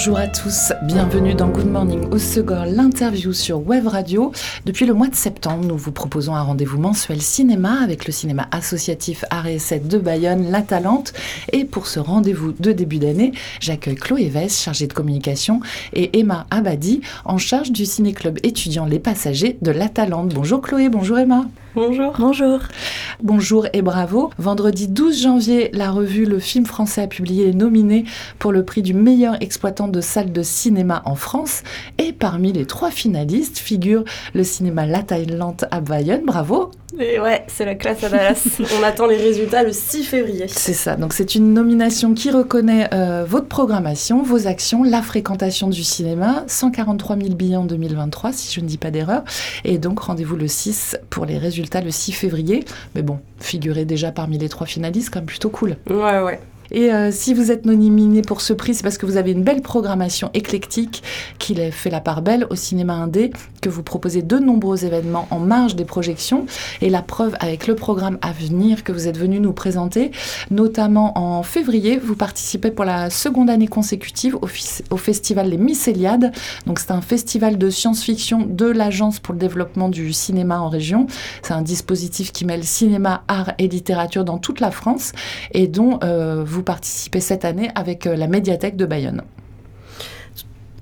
Bonjour à tous, bienvenue dans Good Morning au Segor, l'interview sur Web Radio. Depuis le mois de septembre, nous vous proposons un rendez-vous mensuel cinéma avec le cinéma associatif RS7 de Bayonne, La Talente. Et pour ce rendez-vous de début d'année, j'accueille Chloé Vess, chargée de communication, et Emma Abadi, en charge du ciné-club étudiant Les Passagers de La Talente. Bonjour Chloé, bonjour Emma. Bonjour. Bonjour. Bonjour et bravo. Vendredi 12 janvier, la revue Le Film Français a publié les nominés pour le prix du meilleur exploitant de salle de cinéma en France. Et parmi les trois finalistes figure le cinéma La Thaïlande à Bayonne. Bravo. Et ouais, c'est la classe à Dallas. On attend les résultats le 6 février. C'est ça. Donc c'est une nomination qui reconnaît euh, votre programmation, vos actions, la fréquentation du cinéma. 143 000 billets en 2023, si je ne dis pas d'erreur. Et donc rendez-vous le 6 pour les résultats le 6 février. Mais bon, figurez déjà parmi les trois finalistes, quand même plutôt cool. Ouais, ouais. Et euh, si vous êtes nominé pour ce prix, c'est parce que vous avez une belle programmation éclectique qui fait la part belle au cinéma indé, que vous proposez de nombreux événements en marge des projections. Et la preuve avec le programme à venir que vous êtes venu nous présenter, notamment en février, vous participez pour la seconde année consécutive au, festival Les Mycéliades. Donc c'est un festival de science-fiction de l'Agence pour le développement du cinéma en région. C'est un dispositif qui mêle cinéma, art et littérature dans toute la France et dont euh, vous participez cette année avec euh, la médiathèque de Bayonne.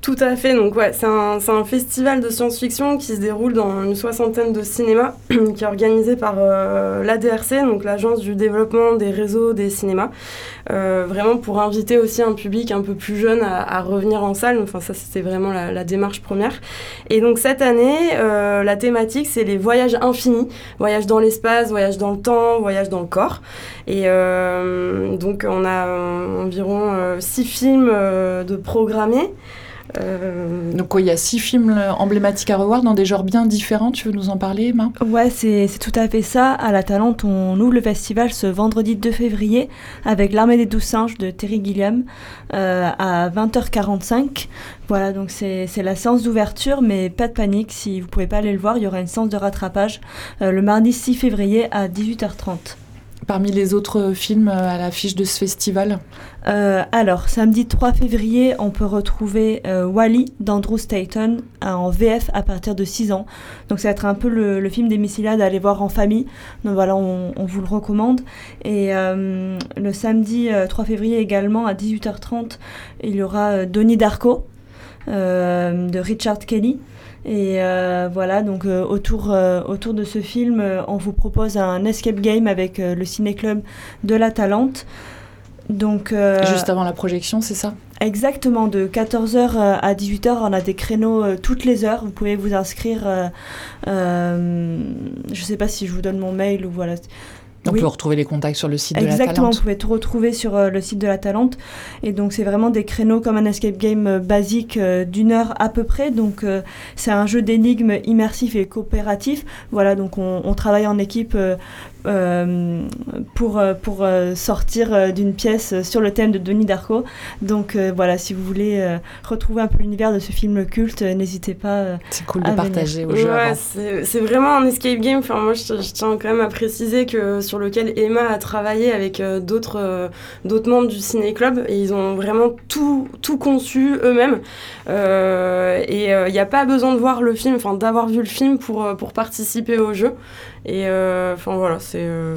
Tout à fait, donc ouais, c'est un, un, festival de science-fiction qui se déroule dans une soixantaine de cinémas, qui est organisé par euh, l'ADRC, donc l'Agence du développement des réseaux des cinémas, euh, vraiment pour inviter aussi un public un peu plus jeune à, revenir en salle, enfin ça c'était vraiment la, démarche première. Et donc cette année, euh, la thématique c'est les voyages infinis, voyages dans l'espace, voyages dans le temps, voyages dans le corps. Et donc on a environ six films de programmés. Euh... Donc il y a six films emblématiques à revoir dans des genres bien différents. Tu veux nous en parler, Emma Ouais, c'est tout à fait ça. À la Talente, on ouvre le festival ce vendredi 2 février avec L'Armée des Douze Singes de Terry Gilliam euh, à 20h45. Voilà, donc c'est la séance d'ouverture, mais pas de panique, si vous pouvez pas aller le voir, il y aura une séance de rattrapage euh, le mardi 6 février à 18h30 parmi les autres films à l'affiche de ce festival euh, Alors, samedi 3 février, on peut retrouver euh, Wally d'Andrew Staten en VF à partir de 6 ans. Donc, ça va être un peu le, film des Missilades à aller voir en famille. Donc, voilà, on, vous le recommande. Et euh, le samedi 3 février également, à 18h30, il y aura Donnie Darko de Richard Kelly. Et euh, voilà, donc euh, autour, euh, autour de ce film, on vous propose un escape game avec le ciné-club de la Talente. Donc, Juste avant la projection, c'est ça? Exactement, de 14h à 18h, on a des créneaux toutes les heures. Vous pouvez vous inscrire. je ne sais pas si je vous donne mon mail ou voilà. On oui. peut retrouver les contacts sur le site de la Talente. Exactement, vous pouvez tout retrouver sur euh, le site de la Talente. Et donc, c'est vraiment des créneaux comme un escape game euh, basique euh, d'une heure à peu près. Donc, c'est un jeu d'énigmes immersif et coopératif. Voilà, donc on, on travaille en équipe euh, pour, pour euh, sortir d'une pièce sur le thème de Denis Darko. Donc euh, voilà, si vous voulez retrouver un peu l'univers de ce film culte, n'hésitez pas. c'est cool de partager aux jeux. Ouais, c'est vraiment un escape game. Enfin, moi, je, je, tiens quand même à préciser que sur lequel Emma a travaillé avec d'autres d'autres membres du Ciné Club et ils ont vraiment tout, tout conçu eux-mêmes. et il n'y a pas besoin de voir le film, enfin d'avoir vu le film pour, pour participer au jeu. Et enfin voilà, c'est euh,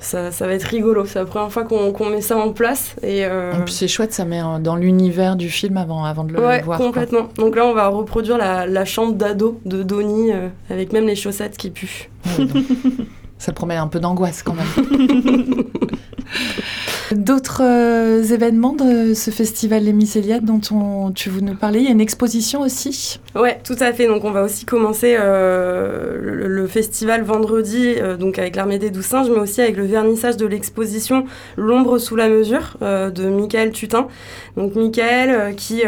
ça, ça, va être rigolo. C'est la première fois qu'on qu met ça en place. Et, euh... c'est chouette, ça met dans l'univers du film avant, avant de le ouais, voir. complètement. Quoi. Donc là, on va reproduire la, la chambre d'ado de Donnie euh, avec même les chaussettes qui puent. Ouais, ça promet un peu d'angoisse quand même. D'autres euh, événements de ce festival Les Mycéliades dont on, tu veux nous parler? Il y a une exposition aussi? Ouais, tout à fait. Donc on va aussi commencer euh, le, festival vendredi, euh, donc avec l'armée des douze singes, mais aussi avec le vernissage de l'exposition L'ombre sous la mesure de Michael Tutin. Donc Michael qui,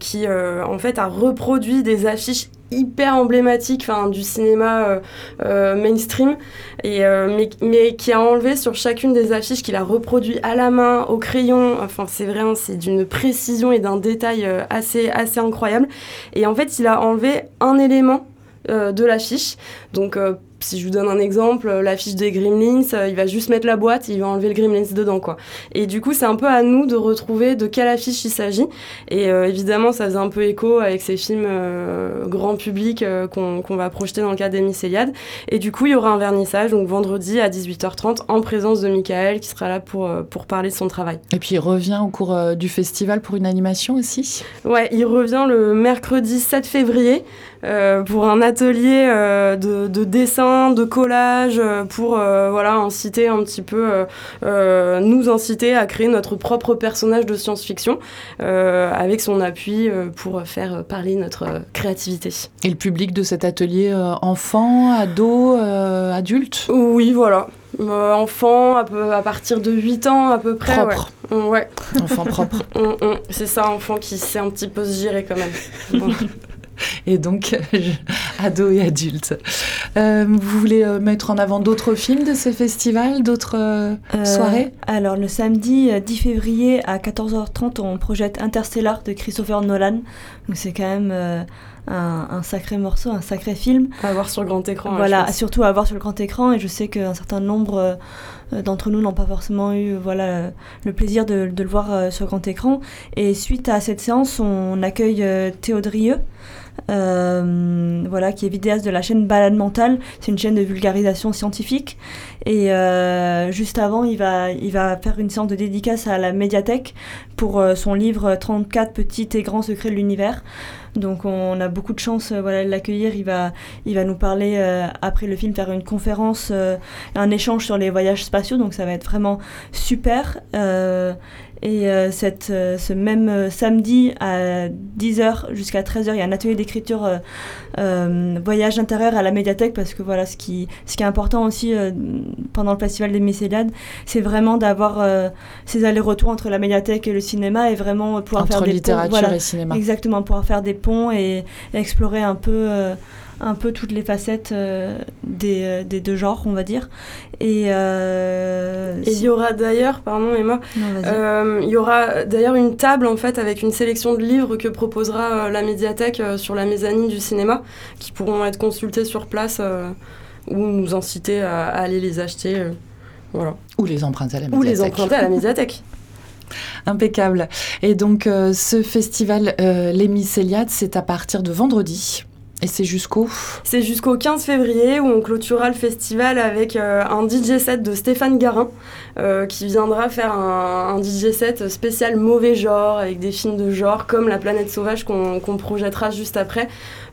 qui en fait a reproduit des affiches hyper emblématique du cinéma mainstream, et, mais, mais, qui a enlevé sur chacune des affiches qu'il a reproduit à la main, au crayon. Enfin, c'est vraiment c'est d'une précision et d'un détail assez, assez incroyable. Et en fait, il a enlevé un élément de l'affiche. Donc, si je vous donne un exemple, euh, l'affiche des Gremlins, euh, il va juste mettre la boîte, il va enlever le Gremlins dedans, quoi. Et du coup, c'est un peu à nous de retrouver de quelle affiche il s'agit. Et euh, évidemment, ça faisait un peu écho avec ces films grand public qu'on va projeter dans le cadre des. Et du coup, il y aura un vernissage, donc vendredi à 18h30, en présence de Michael, qui sera là pour, pour parler de son travail. Et puis, il revient au cours du festival pour une animation aussi? Ouais, il revient le mercredi 7 février. Pour un atelier de, dessin, de collage, euh, pour voilà, inciter un petit peu, nous inciter à créer notre propre personnage de science-fiction avec son appui pour faire parler notre créativité. Et le public de cet atelier, enfants, ados, adultes Oui, voilà. enfants à, partir de 8 ans à peu près. Propre. Ouais. Enfant propre. Mm, mm. C'est ça, enfant qui sait un petit peu se gérer quand même. et donc ados et adultes. Euh, vous voulez euh, mettre en avant d'autres films de ces festivals, d'autres euh, soirées? Alors le samedi 10 février à 14h30, on projette Interstellar de Christopher Nolan. Donc c'est quand même un, sacré morceau, un sacré film. À voir sur le grand écran. Voilà, surtout à voir sur le grand écran. Et je sais qu'un certain nombre d'entre nous n'ont pas forcément eu voilà, le plaisir de, de le voir sur le grand écran. Et suite à cette séance, on accueille Théodrieux. Euh, voilà, qui est vidéaste de la chaîne Balade Mentale. C'est une chaîne de vulgarisation scientifique. Et euh, juste avant, il va, il va faire une séance de dédicace à la médiathèque pour euh, son livre 34 petits et grands secrets de l'univers. Donc on a beaucoup de chance voilà, de l'accueillir. Il va, il va nous parler après le film, faire une conférence, un échange sur les voyages spatiaux. Donc ça va être vraiment super. Et euh, cette, euh, ce même euh, samedi à 10h jusqu'à 13h, il y a un atelier d'écriture voyage intérieur à la médiathèque parce que voilà, ce qui, ce qui est important aussi pendant le festival des Mycéliades, c'est vraiment d'avoir ces allers-retours entre la médiathèque et le cinéma et vraiment pouvoir faire des littérature ponts, et cinéma. Exactement, pouvoir faire des ponts et, et explorer un peu un peu toutes les facettes euh, des, euh, des, deux genres, on va dire. Et, euh, il y aura d'ailleurs, pardon Emma, il y aura d'ailleurs une table en fait avec une sélection de livres que proposera la médiathèque sur la mezzanine du cinéma, qui pourront être consultés sur place ou nous inciter à, aller les acheter. voilà. Ou les emprunter à la médiathèque. Ou les emprunter à la médiathèque. Impeccable. Et donc, ce festival Les Mycéliades, c'est à partir de vendredi. Et c'est jusqu'au C'est jusqu'au 15 février où on clôturera le festival avec euh, un DJ set de Stéphane Garin euh, qui viendra faire un, DJ set spécial mauvais genre avec des films de genre comme La planète sauvage qu'on projettera juste après.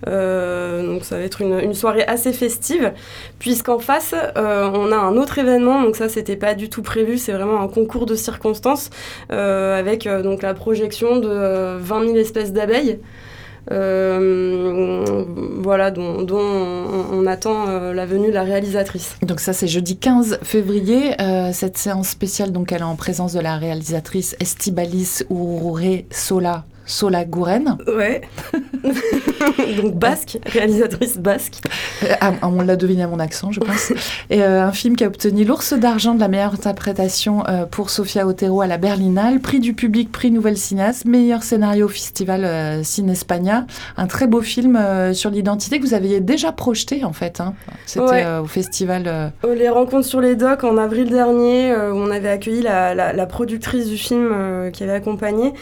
Euh, donc ça va être une, soirée assez festive puisqu'en face on a un autre événement donc ça c'était pas du tout prévu c'est vraiment un concours de circonstances avec donc la projection de 20 000 espèces d'abeilles. Euh, voilà, dont, on, attend euh, la venue de la réalisatrice. Donc ça, c'est jeudi 15 février. Euh, cette séance spéciale, donc elle est en présence de la réalisatrice Estibalis Urure Sola Sola Gouren. Ouais. Donc basque, réalisatrice basque. Euh, ah, on l'a deviné à mon accent, je pense. Et euh, un film qui a obtenu l'ours d'argent de la meilleure interprétation euh, pour Sofia Otero à la Berlinale, prix du public, prix Nouvelle Cinéaste, meilleur scénario au festival Cine Espagna. Un très beau film sur l'identité que vous aviez déjà projeté en fait. Hein. C'était au festival. Les rencontres sur les docks en avril dernier, où on avait accueilli la, la productrice du film qui avait accompagné,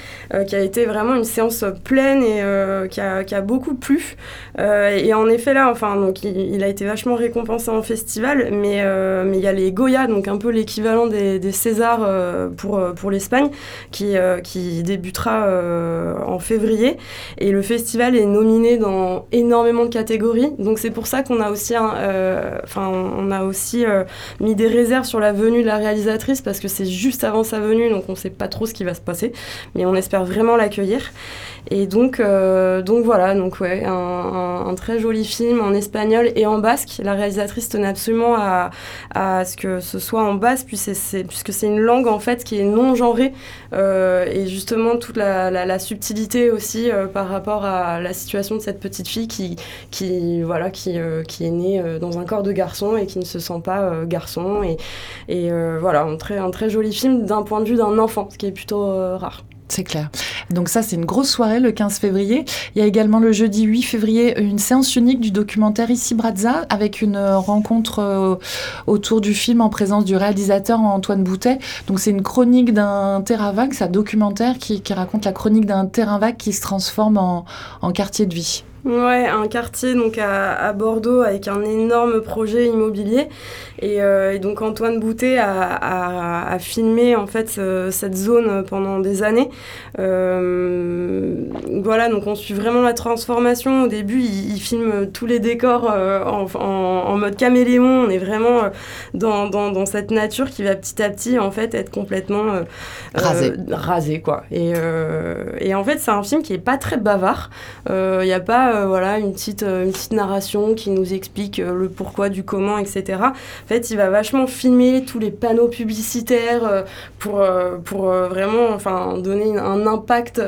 qui a été vraiment une séance pleine et euh, qui, a, beaucoup plu. Euh, et en effet, là, enfin, donc, il, a été vachement récompensé en festival, mais euh, mais il y a les Goya, donc un peu l'équivalent des, des, Césars pour, pour l'Espagne, qui, qui débutera en février. Et le festival est nominé dans énormément de catégories. Donc c'est pour ça qu'on a aussi, enfin, on a aussi mis des réserves sur la venue de la réalisatrice parce que c'est juste avant sa venue, donc on ne sait pas trop ce qui va se passer, mais on espère vraiment l'accueillir. Et donc, euh, donc voilà, donc ouais, un, très joli film en espagnol et en basque. La réalisatrice tenait absolument à, ce que ce soit en basque, puisque c'est, une langue en fait qui est non genrée et justement toute la, subtilité aussi par rapport à la situation de cette petite fille qui, voilà, qui, est née dans un corps de garçon et qui ne se sent pas garçon et, et voilà, un très, un très joli film d'un point de vue d'un enfant, ce qui est plutôt rare. C'est clair. Donc ça, c'est une grosse soirée le 15 février. Il y a également le jeudi 8 février une séance unique du documentaire Ici Brazza avec une rencontre euh, autour du film en présence du réalisateur Antoine Boutet. Donc c'est une chronique d'un terrain vague, c'est un documentaire qui, raconte la chronique d'un terrain vague qui se transforme en quartier de vie. Ouais, un quartier donc à, Bordeaux avec un énorme projet immobilier. Et, euh, donc Antoine Boutet a, filmé en fait cette zone pendant des années. Euh, voilà, donc on suit vraiment la transformation. Au début, il, filme tous les décors euh, en, mode caméléon. On est vraiment dans, dans, cette nature qui va petit à petit en fait être complètement rasé, rasé quoi. Et, et en fait, c'est un film qui est pas très bavard. Il n'y a pas euh, voilà, une petite, euh, une petite narration qui nous explique euh, le pourquoi, du comment, etc. En fait, il va vachement filmer tous les panneaux publicitaires pour, pour vraiment enfin, donner un impact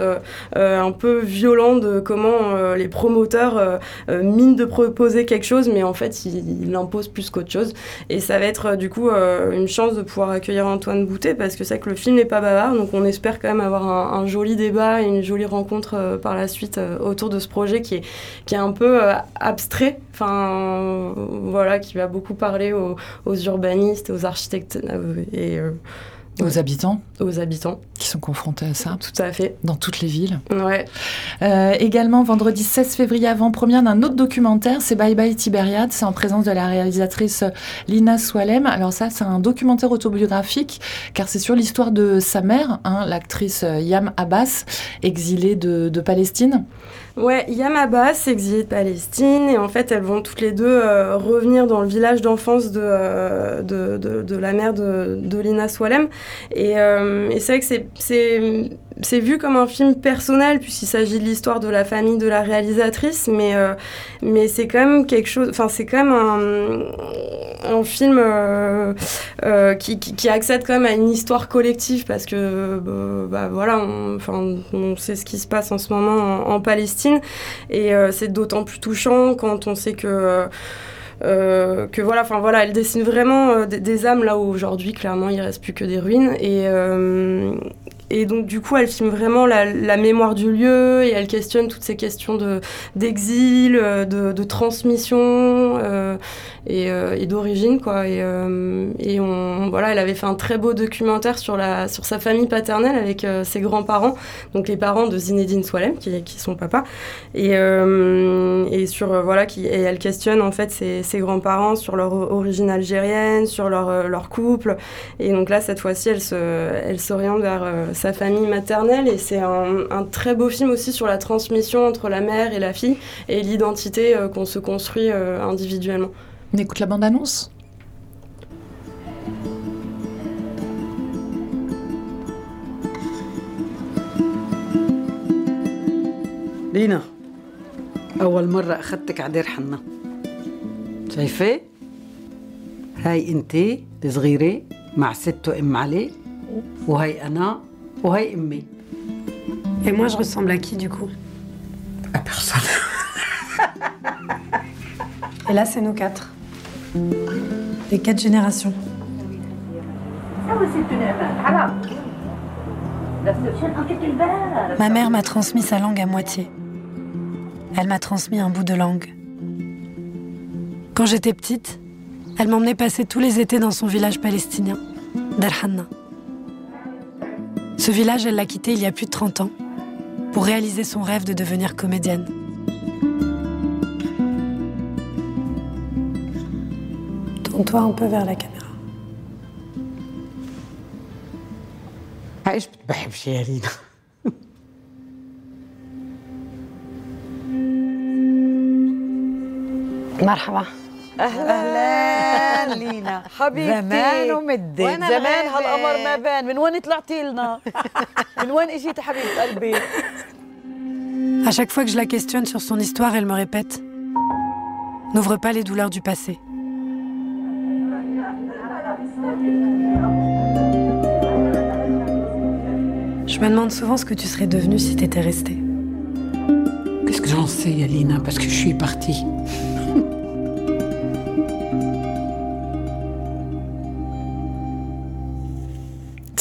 un peu violent de comment les promoteurs minent de proposer quelque chose, mais en fait, il l'imposent plus qu'autre chose. Et ça va être du coup une chance de pouvoir accueillir Antoine Boutet parce que c'est que le film n'est pas bavard, donc on espère quand même avoir un, un joli débat et une jolie rencontre par la suite autour de ce projet qui est, qui est un peu euh, abstrait, enfin voilà, qui va beaucoup parler aux, urbanistes, aux architectes euh, et euh, aux habitants Aux habitants. Qui sont confrontés à ça Tout à fait. Dans toutes les villes. Ouais. également, vendredi 16 février, avant-première d'un autre documentaire, c'est Bye Bye Tibériade. C'est en présence de la réalisatrice Lina Swalem. Alors ça, c'est un documentaire autobiographique, car c'est sur l'histoire de sa mère, hein, l'actrice Yam Abbas, exilée de, de Palestine. Ouais, Yam Abbas, exilée de Palestine, et en fait, elles vont toutes les deux euh, revenir dans le village d'enfance de, euh, de, la mère de, de Lina Swalem. Euh, et c'est vrai que c'est c'est vu comme un film personnel puisqu'il s'agit de l'histoire de la famille de la réalisatrice, mais, euh, mais c'est quand même quelque chose, enfin c'est quand même un, un film euh, euh, qui, qui, accède quand même à une histoire collective parce que bah, voilà, on, on sait ce qui se passe en ce moment en, Palestine et c'est d'autant plus touchant quand on sait que que voilà, enfin voilà, elle dessine vraiment des, âmes là où aujourd'hui clairement il reste plus que des ruines et, et donc, du coup, elle filme vraiment la, mémoire du lieu et elle questionne toutes ces questions d'exil, euh, de, de, transmission euh, euh, et, d'origine, quoi. Et, et on, voilà, elle avait fait un très beau documentaire sur, la, sur sa famille paternelle avec ses grands-parents, donc les parents de Zinedine Swalem, qui, qui sont papa. Et, et sur, voilà, et elle questionne, en fait, ses, ses grands-parents sur leur origine algérienne, sur leur, leur couple. Et donc là, cette fois-ci, elle s'oriente elle vers sa famille maternelle et c'est un, très beau film aussi sur la transmission entre la mère et la fille et l'identité euh, qu'on se construit euh, individuellement. On écoute la bande-annonce لينا أول مرة أخذتك على دير حنا شايفة؟ هاي أنت الصغيرة مع ست وأم علي وهي أنا Ouais, mais. Et moi, je ressemble à qui du coup? À personne. Et là, c'est nous quatre. Les quatre générations. Ma mère m'a transmis sa langue à moitié. Elle m'a transmis un bout de langue. Quand j'étais petite, elle m'emmenait passer tous les étés dans son village palestinien, Darhanna. Ce village, elle l'a quitté il y a plus de 30 ans pour réaliser son rêve de devenir comédienne. Tourne-toi un peu vers la caméra. ايش بتحبش يا رينا؟ مرحبا اهلا لينا حبيبتي زمان ومدة زمان هالقمر ما بان من وين طلعتي لنا من وين اجيتي حبيبه قلبي À chaque fois que je la questionne sur son histoire, elle me répète N'ouvre pas les douleurs du passé. Je me demande souvent ce que tu serais devenu si t'étais resté. Qu'est-ce que j'en sais, Yalina, parce que je suis partie.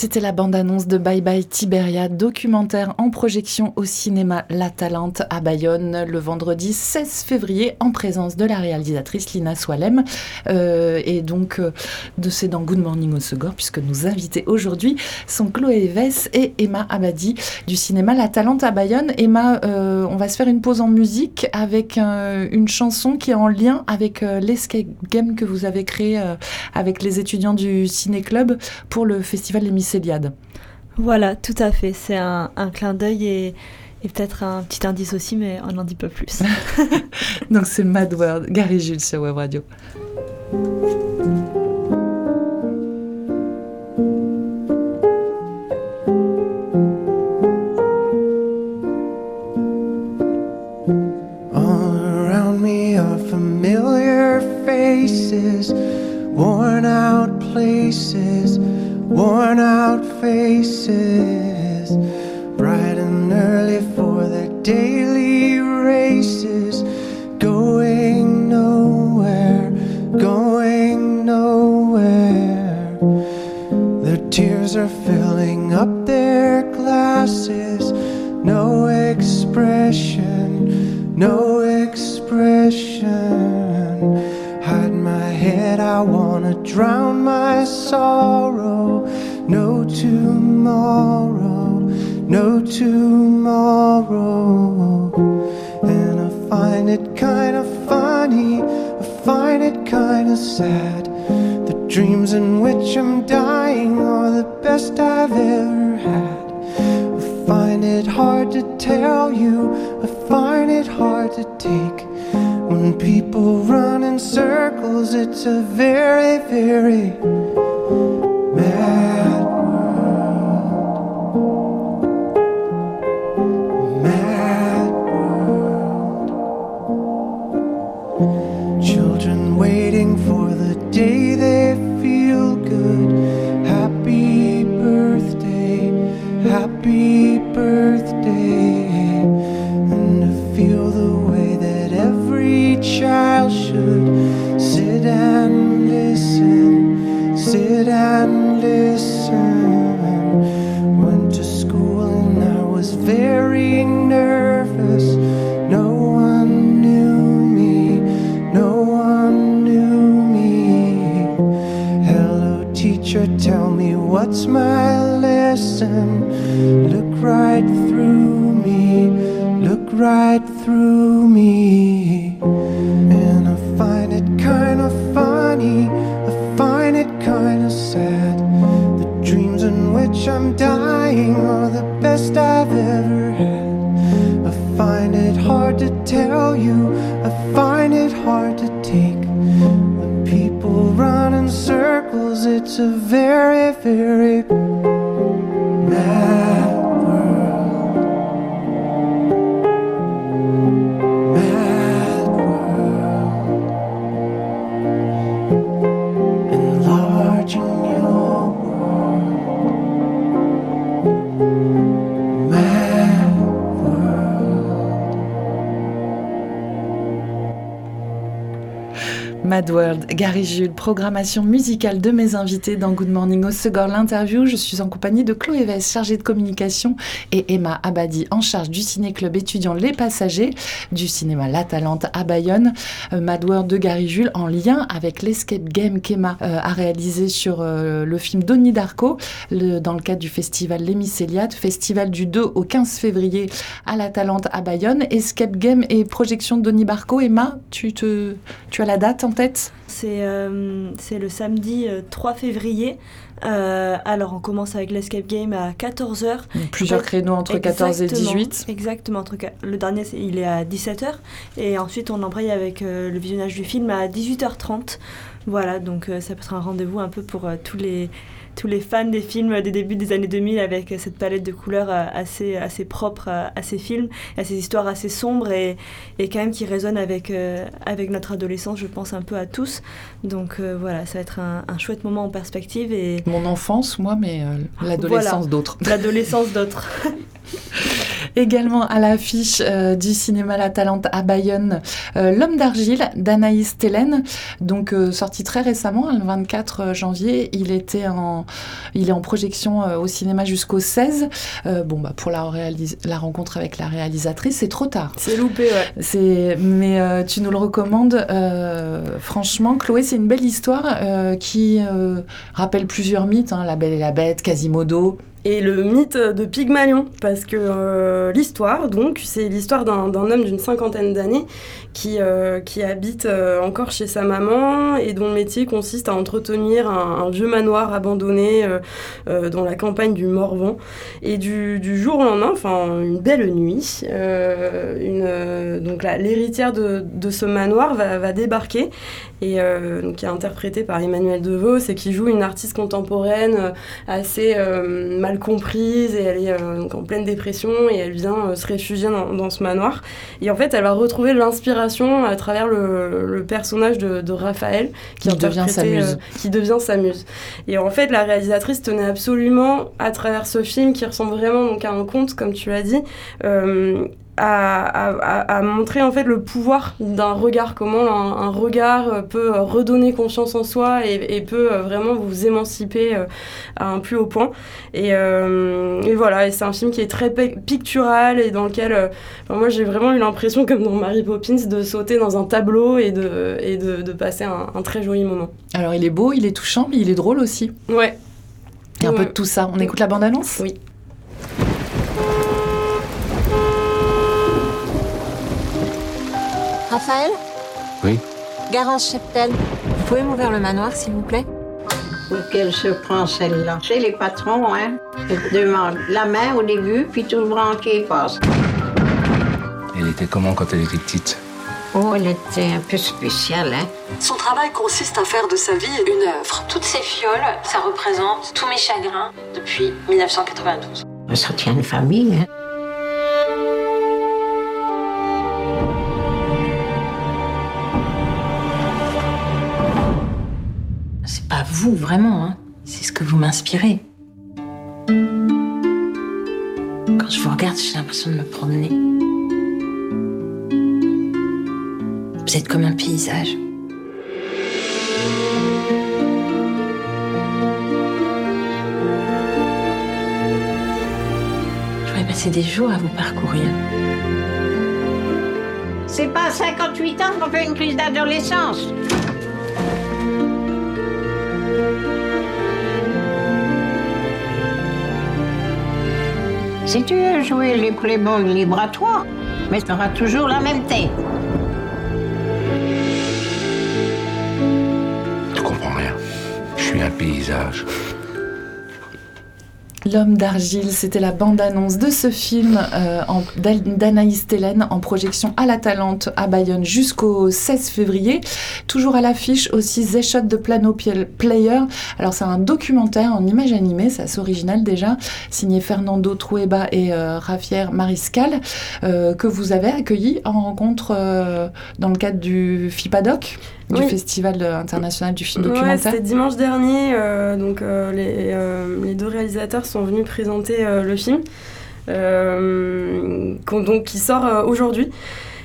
C'était la bande-annonce de Bye Bye Tiberia, documentaire en projection au cinéma La Talente à Bayonne le vendredi 16 février en présence de la réalisatrice Lina Swalem. Euh, et donc, euh, de c'est dans Good Morning au Segor, puisque nos invités aujourd'hui sont Chloé Vess et Emma Abadi du cinéma La Talente à Bayonne. Emma, euh, on va se faire une pause en musique avec euh, une chanson qui est en lien avec l'escape game que vous avez créé avec les étudiants du Ciné Club pour le festival Les Voilà, tout à fait. C'est un, un clin d'œil et, et peut-être un petit indice aussi, mais on n'en dit pas plus. Donc c'est Mad World, Gary Jules sur Web Radio. All around me are familiar faces, worn out places, worn out faces, bright and early for their daily races, going nowhere, going nowhere. Their tears are filling up their glasses, no expression, no expression. Hide my head, I wanna drown my sorrow. Tomorrow, no tomorrow. And I find it kinda funny, I find it kinda sad. The dreams in which I'm dying are the best I've ever had. I find it hard to tell you, I find it hard to take. When people run in circles, it's a very, very mad Mad World, Gary Jules, programmation musicale de mes invités dans Good Morning au Segor l'interview. Je suis en compagnie de Chloé Vess, chargée de communication, et Emma Abadi, en charge du ciné-club étudiant Les Passagers, du cinéma La Talente à Bayonne. Euh, Mad World de Gary Jules en lien avec l'escape game qu'Emma euh, a réalisé sur euh, le film Donnie Darko, dans le cadre du festival Les festival du 2 au 15 février à La Talente à Bayonne. Escape game et projection de Donnie Darko. Emma, tu as la date en tête? C'est euh, c'est le samedi euh, 3 février. Euh, alors, on commence avec l'Escape Game à 14h. Donc, Plusieurs créneaux entre 14 et Exactement, 18. Exactement. Entre, le dernier, c'est- il est à 17h. Et ensuite, on embraye avec euh, le visionnage du film à 18h30. Voilà, donc euh, ça peut être un rendez-vous un peu pour euh, tous les tous les fans des films des débuts des années 2000 avec cette palette de couleurs euh, assez, assez propre à, à ces films, à ces histoires assez sombres et, et quand même qui résonnent avec, euh, avec notre adolescence, je pense un peu à tous. Donc euh, voilà, ça va être un, un chouette moment en perspective et Mon enfance, moi, mais euh, l'adolescence Voilà. d'autres. l'adolescence d'autres. Également à l'affiche euh, du cinéma La Talente à Bayonne, euh, L'homme d'argile d'Anaïs Tellen, donc euh, sorti très récemment, hein, le 24 janvier. Il était en, il est en projection au cinéma jusqu'au 16. Euh, bon bah pour la, rencontre avec la réalisatrice, c'est trop tard. C'est loupé, ouais. C'est, mais tu nous le recommandes. franchement, Chloé, c'est une belle histoire qui rappelle plusieurs mythes. hein, la Belle et la Bête, Quasimodo. Et le mythe de Pygmalion, parce que euh, l'histoire, donc, c'est l'histoire d'un homme d'une cinquantaine d'années qui, euh, qui habite euh, encore chez sa maman et dont le métier consiste à entretenir un, vieux manoir abandonné dans la campagne du Morvan. Et du, jour au lendemain, enfin une belle nuit, donc l'héritière de, ce manoir va, débarquer et qui est interprétée par Emmanuel DeVos et qui joue une artiste contemporaine assez euh, mal comprise et elle est euh, donc en pleine dépression et elle vient euh, se réfugier dans, dans ce manoir. Et en fait, elle va retrouver l'inspiration à travers le, le personnage de, de Raphaël Qui devient sa interprétait, muse. euh, qui devient sa muse. Et en fait, la réalisatrice tenait absolument, à travers ce film qui ressemble vraiment donc à un conte, comme tu l'as dit, à, à- à- à montrer en fait le pouvoir d'un regard, comment un, un regard peut redonner confiance en soi et, et peut euh, vraiment vous émanciper euh, à un plus haut point. Et, euh, et voilà, et c'est un film qui est très pi- pictural et dans lequel, euh, enfin, moi j'ai vraiment eu l'impression, comme dans Mary Poppins, de sauter dans un tableau et de, et de, de passer un, un très joli moment. Alors il est beau, il est touchant, mais il est drôle aussi. Ouais. Il y a un peu de tout ça. On écoute la bande-annonce? Oui. Raphaël Oui. Garance Cheptel. Vous pouvez m'ouvrir le manoir, s'il vous plaît? Pour qu'elle se prend celle-là? C'est les patrons, hein? Ils demandent la main au début, puis tout le branquet passe. Elle était comment quand elle était petite? Oh, elle était un peu spéciale, hein? Son travail consiste à faire de sa vie une œuvre. Toutes ces fioles, ça représente tous mes chagrins depuis 1992. Ça tient une famille, hein? Vous, vraiment, hein. C'est ce que vous m'inspirez. Quand je vous regarde, j'ai l'impression de me promener. Vous êtes comme un paysage. Je pourrais passer des jours à vous parcourir. C'est pas à 58 ans qu'on fait une crise d'adolescence. Si tu veux jouer les playboys libre à toi, mais tu auras toujours la même tête. Tu comprends rien. Je suis un paysage. L'homme d'argile, c'était la bande-annonce de ce film euh, d'Anaïs Tellen en projection à la Talente à Bayonne jusqu'au 16 février. Toujours à l'affiche aussi The Shot de Plano Player. Alors c'est un documentaire en images animées, c'est original déjà, signé Fernando Trueba et euh, Mariscal, euh, que vous avez accueilli en rencontre euh, dans le cadre du FIPADOC, du Oui. Festival international du film Ouais, documentaire. c'était dimanche dernier. euh, donc euh, les, euh, les deux réalisateurs sont venus présenter le film, donc qui sort aujourd'hui.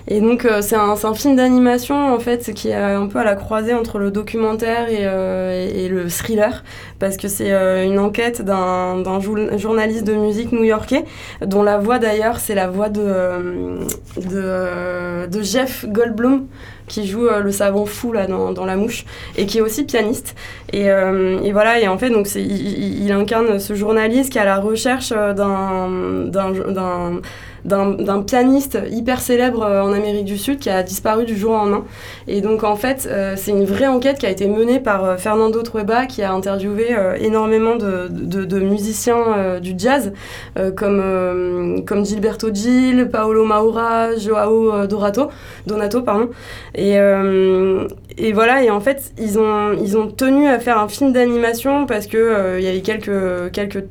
Et donc c'est un, film d'animation en fait qui est un peu à la croisée entre le documentaire et, et- et le thriller parce que c'est une enquête d'un d'un jour- journaliste de musique new-yorkais dont la voix d'ailleurs c'est la voix de, de, de Jeff Goldblum qui joue euh, le savant fou là dans, dans La Mouche et qui est aussi pianiste. Et, euh, voilà, et en fait, donc il- il incarne ce journaliste qui est à la recherche euh, d'un, d'un, pianiste hyper célèbre euh, en Amérique du Sud qui a disparu du jour au lendemain. Et donc en fait, euh, c'est une vraie enquête qui a été menée par euh, Fernando Trueba qui a interviewé énormément de, musiciens du jazz comme, Gilberto Gil, Paolo Maura, Joao Dorato, Donato, pardon. Et, et voilà, et en fait, ils ont, ils ont tenu à faire un film d'animation parce que euh, il y avait quelques, quelques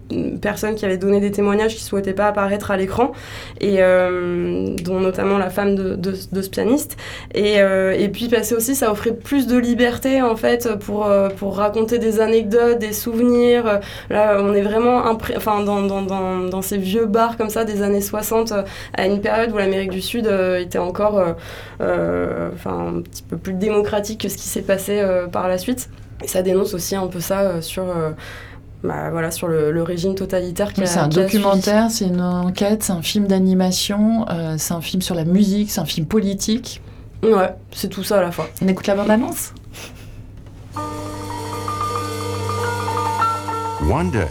personnes qui avaient donné des témoignages qui souhaitaient pas apparaître à l'écran, et euh, dont notamment la femme de, de, ce pianiste. Et, euh, et puis parce que aussi, ça offrait plus de liberté en fait pour, pour raconter des anecdotes, des souvenirs. Là, on est vraiment enfin, dans, dans, dans, dans ces vieux bars comme ça des années 60, euh, à une période où l'Amérique du Sud était encore enfin, un petit peu plus démocratique que ce qui s'est passé euh, par la suite. Et ça dénonce aussi un peu ça euh, sur, euh, bah, voilà, sur le, le régime totalitaire qui Mais a c'est un qui documentaire, c'est une enquête, c'est un film d'animation, euh, c'est un film sur la musique, c'est un film politique. Ouais, c'est tout ça à la fois. On écoute la bande-annonce? One day,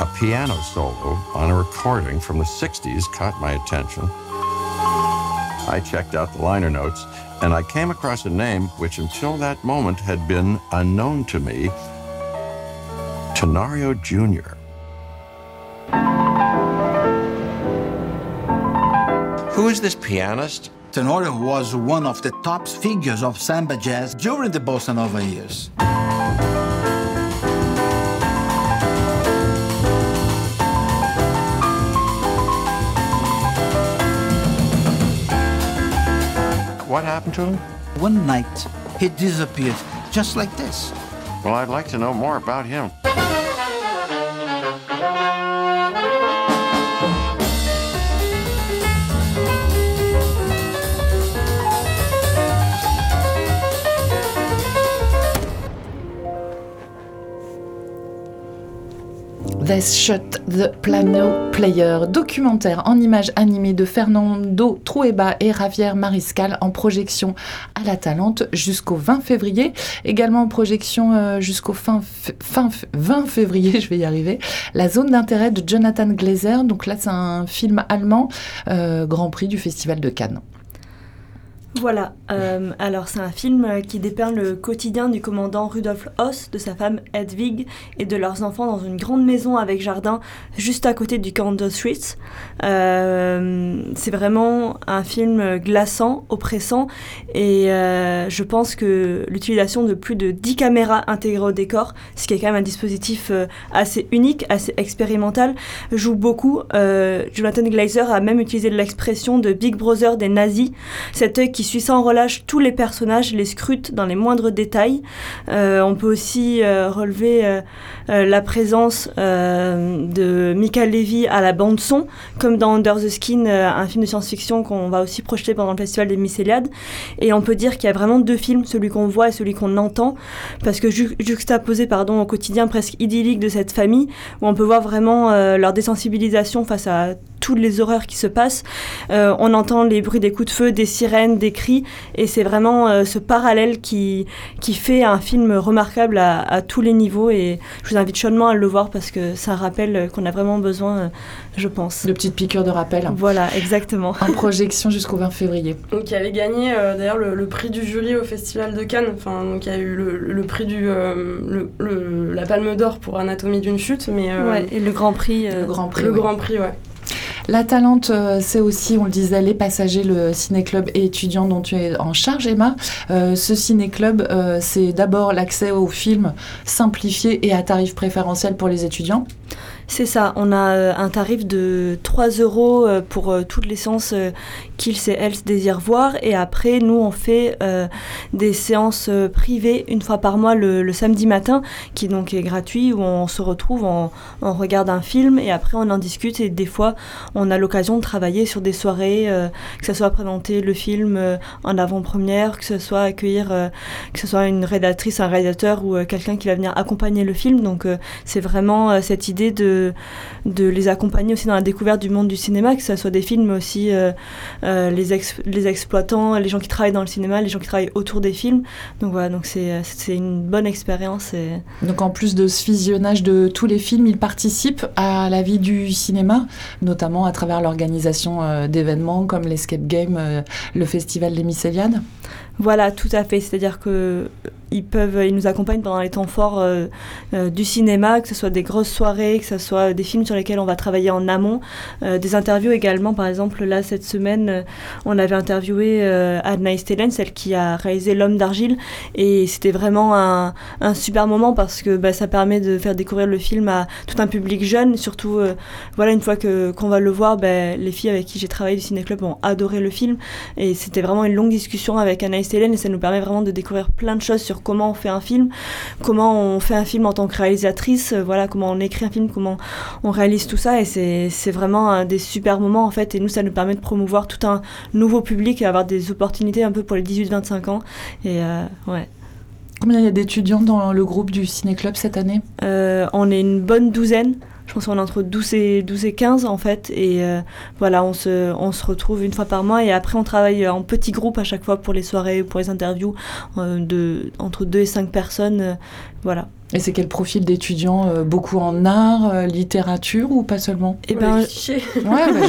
a piano solo on a recording from the 60s caught my attention. I checked out the liner notes and I came across a name which until that moment had been unknown to me Tenorio Jr. Who is this pianist? Tenorio was one of the top figures of samba jazz during the bossa nova years. What happened to him? One night, he disappeared just like this. Well, I'd like to know more about him. They Shut the Piano Player, documentaire en images animées de Fernando Trueba et Javier Mariscal en projection à la Talente jusqu'au 20 février. Également en projection euh, jusqu'au fin, fin f- 20 février, je vais y arriver, La zone d'intérêt de Jonathan Glazer. Donc là, c'est un film allemand, euh, Grand Prix du Festival de Cannes. Voilà, euh, alors c'est un film qui dépeint le quotidien du commandant Rudolf Hoss, de sa femme Hedwig et de leurs enfants dans une grande maison avec jardin juste à côté du camp d'Auschwitz. Euh, c'est vraiment un film glaçant, oppressant et euh, je pense que l'utilisation de plus de 10 caméras intégrées au décor, ce qui est quand même un dispositif euh, assez unique, assez expérimental, joue beaucoup. Euh, Jonathan Glazer a même utilisé l'expression de Big Brother des nazis, qui suit sans relâche tous les personnages, les scrute dans les moindres détails. Euh, on peut aussi euh, relever euh, la présence de Michael Levy à la bande son, comme dans Under the Skin, un film de science-fiction qu'on va aussi projeter pendant le festival des Mycéliades. Et on peut dire qu'il y a vraiment deux films, celui qu'on voit et celui qu'on entend, parce que ju juxtaposé pardon, au quotidien presque idyllique de cette famille, où on peut voir vraiment leur désensibilisation face à toutes les horreurs qui se passent. Euh, on entend les bruits des coups de feu, des sirènes, des cris, et c'est vraiment euh, ce parallèle qui, qui fait un film remarquable à, à tous les niveaux. Et je vous invite chaudement à le voir parce que ça rappelle qu'on a vraiment besoin, euh, je pense. De petites piqûres de rappel. Voilà, exactement. En projection jusqu'au 20 février. Donc, qui avait gagné euh, d'ailleurs le, le prix du jury au Festival de Cannes. Enfin, donc il y a eu le, le prix du euh, le, le- la Palme d'Or pour Anatomie d'une chute, mais euh, Ouais, et le Grand Prix. euh, Le Grand Prix. le ouais. Grand Prix, ouais. La Talente, euh, c'est aussi, on le disait, les passagers, le ciné-club et étudiants dont tu es en charge, Emma. Euh, ce ciné-club, euh, c'est d'abord l'accès aux films simplifiés et à tarif préférentiel pour les étudiants. C'est ça, on a euh, un tarif de 3 euros euh, pour euh, toutes les séances qu'ils et elles désirent voir. Et après, nous, on fait des séances privées une fois par mois le, samedi matin, qui donc est gratuit, où on se retrouve, on, regarde un film et après on en discute. Et des fois, on a l'occasion de travailler sur des soirées, que ce soit présenter le film en avant-première, que ce soit accueillir, que ce soit une rédactrice, un réalisateur ou quelqu'un qui va venir accompagner le film. Donc c'est vraiment cette idée de, de les accompagner aussi dans la découverte du monde du cinéma, que ce soit des films mais aussi euh, euh, les, ex- les exploitants, les gens qui travaillent dans le cinéma, les gens qui travaillent autour des films. Donc voilà, donc c'est euh, c'est une bonne expérience. Et... Donc en plus de ce visionnage de tous les films, ils participent à la vie du cinéma, notamment à travers l'organisation d'événements comme l'Escape Game, le Festival des Mycéliades. Voilà, tout à fait. C'est-à-dire que ils peuvent, ils nous accompagnent pendant les temps forts euh, euh, du cinéma, que ce soit des grosses soirées, que ce soit des films sur lesquels on va travailler en amont, euh, des interviews également. Par exemple, là cette semaine, on avait interviewé Adna Stelen, celle qui a réalisé L'homme d'argile, et c'était vraiment un, super moment parce que bah, ça permet de faire découvrir le film à tout un public jeune. Surtout, voilà, une fois que qu'on va le voir, bah, les filles avec qui j'ai travaillé du ciné club ont adoré le film, et c'était vraiment une longue discussion avec Anaïs Hélène, et ça nous permet vraiment de découvrir plein de choses sur comment on fait un film, comment on fait un film en tant que réalisatrice, euh, voilà, comment on écrit un film, comment on réalise tout ça, et c'est c'est vraiment un des super moments en fait, et nous ça nous permet de promouvoir tout un nouveau public et avoir des opportunités un peu pour les 18-25 ans, et euh, ouais. Combien il y a d'étudiants dans le groupe du Ciné Club cette année? Euh, on est une bonne douzaine. Je pense qu'on est entre 12 et, 12 et 15 en fait. Et euh, voilà, on se, on se retrouve une fois par mois. Et après, on travaille en petits groupes à chaque fois pour les soirées, pour les interviews, euh, de, entre 2 et 5 personnes. Voilà. Et c'est quel profil d'étudiants euh, Beaucoup en art, euh, littérature ou pas seulement Eh ben. Ouais, bah,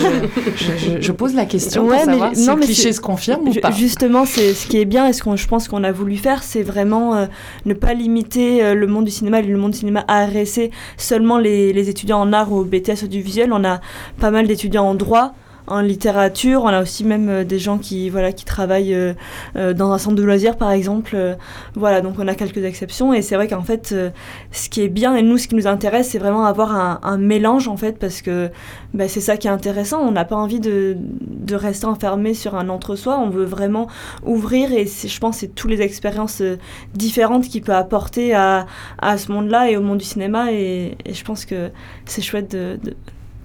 je, je- je- je pose la question Ouais, pour mais savoir je- si non, le mais cliché se confirme ou pas. Justement, c'est ce qui est bien et ce qu'on je pense qu'on a voulu faire, c'est vraiment euh, ne pas limiter euh, le monde du cinéma et le monde du cinéma à RSC seulement les, les étudiants en art ou au BTS audiovisuel. On a pas mal d'étudiants en droit. En littérature, on a aussi même euh, des gens qui voilà qui travaillent euh, euh, dans un centre de loisirs par exemple. Voilà, donc on a quelques exceptions et c'est vrai qu'en fait, ce qui est bien et nous ce qui nous intéresse, c'est vraiment avoir un, mélange en fait parce que bah, c'est ça qui est intéressant. On n'a pas envie de, rester enfermé sur un entre-soi. On veut vraiment ouvrir et je pense c'est toutes les expériences différentes qu'il peut apporter à, ce monde-là et au monde du cinéma. Et, je pense que c'est chouette de-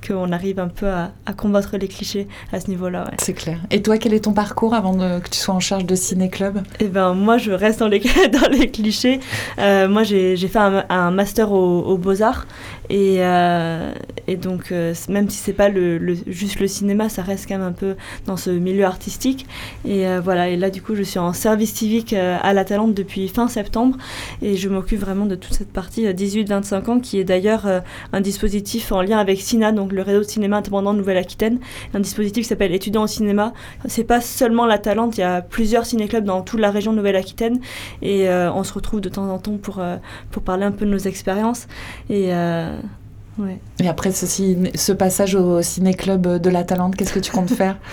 qu'on arrive un peu à, à combattre les clichés à ce niveau-là. Ouais. C'est clair. Et toi, quel est ton parcours avant de- que tu sois en charge de Ciné Club Eh ben moi je reste dans les, dans les clichés. Euh, moi j'ai fait un, un master au, au Beaux-Arts et, euh, et donc euh, même si c'est pas le, le- juste le cinéma, ça reste quand même un peu dans ce milieu artistique. Et euh, voilà, et là du coup je suis en service civique euh, à la Talente depuis fin septembre et je m'occupe vraiment de toute cette partie euh, 18-25 ans qui est d'ailleurs euh, un dispositif en lien avec SINA, donc le réseau de cinéma indépendant Nouvelle-Aquitaine, un dispositif qui s'appelle Étudiants au cinéma. C'est pas seulement la Talente, il y a plusieurs ciné-clubs dans toute la région Nouvelle-Aquitaine et euh, on se retrouve de temps en temps pour, euh, pour parler un peu de nos expériences. Et euh, ouais. Et après ceci, ce passage au Ciné Club de la Talente, qu'est-ce que tu comptes faire?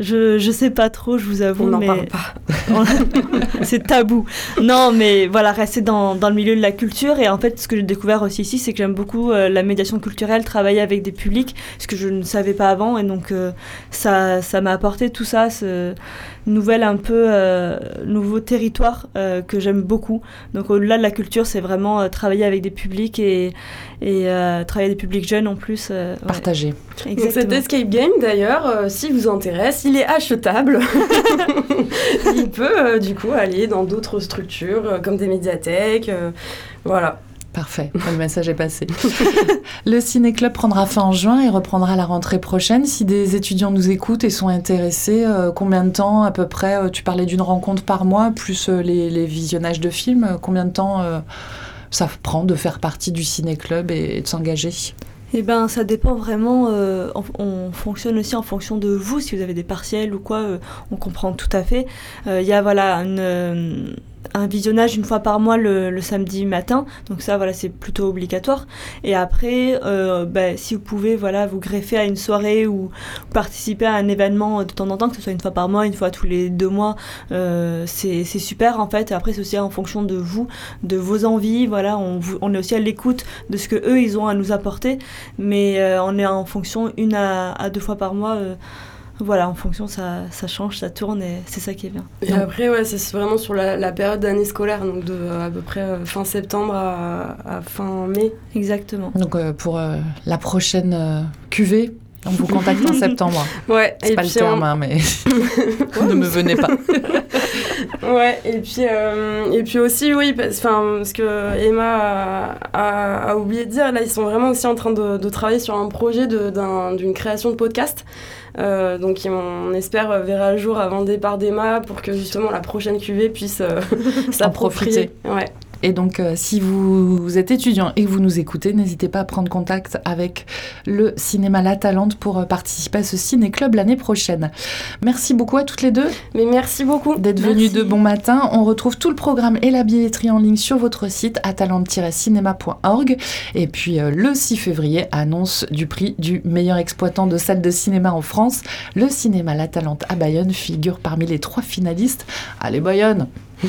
Je, je sais pas trop, je vous avoue. On n'en mais... parle pas. c'est tabou. Non, mais voilà, rester dans, dans le milieu de la culture. Et en fait, ce que j'ai découvert aussi ici, c'est que j'aime beaucoup euh, la médiation culturelle, travailler avec des publics, ce que je ne savais pas avant. Et donc, euh, ça ça m'a apporté tout ça, ce nouvel un peu euh, nouveau territoire euh, que j'aime beaucoup. Donc, au-delà de la culture, c'est vraiment euh, travailler avec des publics et, et euh, travailler avec des publics jeunes en plus. euh, ouais. Partager. Donc cet escape game d'ailleurs, euh, si vous intéresse, il est achetable. il peut euh, du coup aller dans d'autres structures euh, comme des médiathèques. euh, voilà. Parfait, le message est passé. le Ciné Club prendra fin en juin et reprendra la rentrée prochaine. Si des étudiants nous écoutent et sont intéressés, euh, combien de temps à peu près euh, Tu parlais d'une rencontre par mois, plus euh, les, visionnages de films. combien de temps ça prend de faire partie du Ciné Club et, de s'engager? Eh ben, ça dépend vraiment. on, on fonctionne aussi en fonction de vous. Si vous avez des partiels ou quoi, on comprend tout à fait. Il y a voilà une, un visionnage une fois par mois le, le samedi matin. Donc ça, voilà, c'est plutôt obligatoire. Et après, euh, bah, si vous pouvez, voilà, vous greffer à une soirée ou participer à un événement de temps en temps, que ce soit une fois par mois, une fois tous les deux mois, euh, c'est super en fait. Après, c'est aussi en fonction de vous, de vos envies. Voilà, on, on est aussi à l'écoute de ce que eux ils ont à nous apporter mais euh, on est en fonction une à, à deux fois par mois. Voilà, en fonction, ça, ça change, ça tourne et c'est ça qui est bien. Et après, ouais, c'est vraiment sur la, la période d'année scolaire, donc de euh, à peu près euh, fin septembre à, à fin mai. Exactement. Donc euh, pour euh, la prochaine euh, cuvée, on vous contacte en septembre. Ouais, C'est et pas le terme, on- hein, mais ne me venez pas. Ouais, et puis, euh, et puis aussi, oui, parce, que Emma a, a- a oublié de dire, là, ils sont vraiment aussi en train de, de travailler sur un projet d'une création de podcast. Euh, donc, on espère, euh, verra le jour avant le départ d'Emma pour que justement la prochaine cuvée puisse euh, s'approprier. Ouais. Et donc, euh, si vous, vous êtes étudiant et que vous nous écoutez, n'hésitez pas à prendre contact avec le cinéma La Talente pour euh, participer à ce ciné-club l'année prochaine. Merci beaucoup à toutes les deux. Mais merci beaucoup d'être venues de bon matin. On retrouve tout le programme et la billetterie en ligne sur votre site atalante-cinéma.org. Et puis, euh, le 6 février, annonce du prix du meilleur exploitant de salle de cinéma en France. Le cinéma La Talente à Bayonne figure parmi les trois finalistes. Allez, Bayonne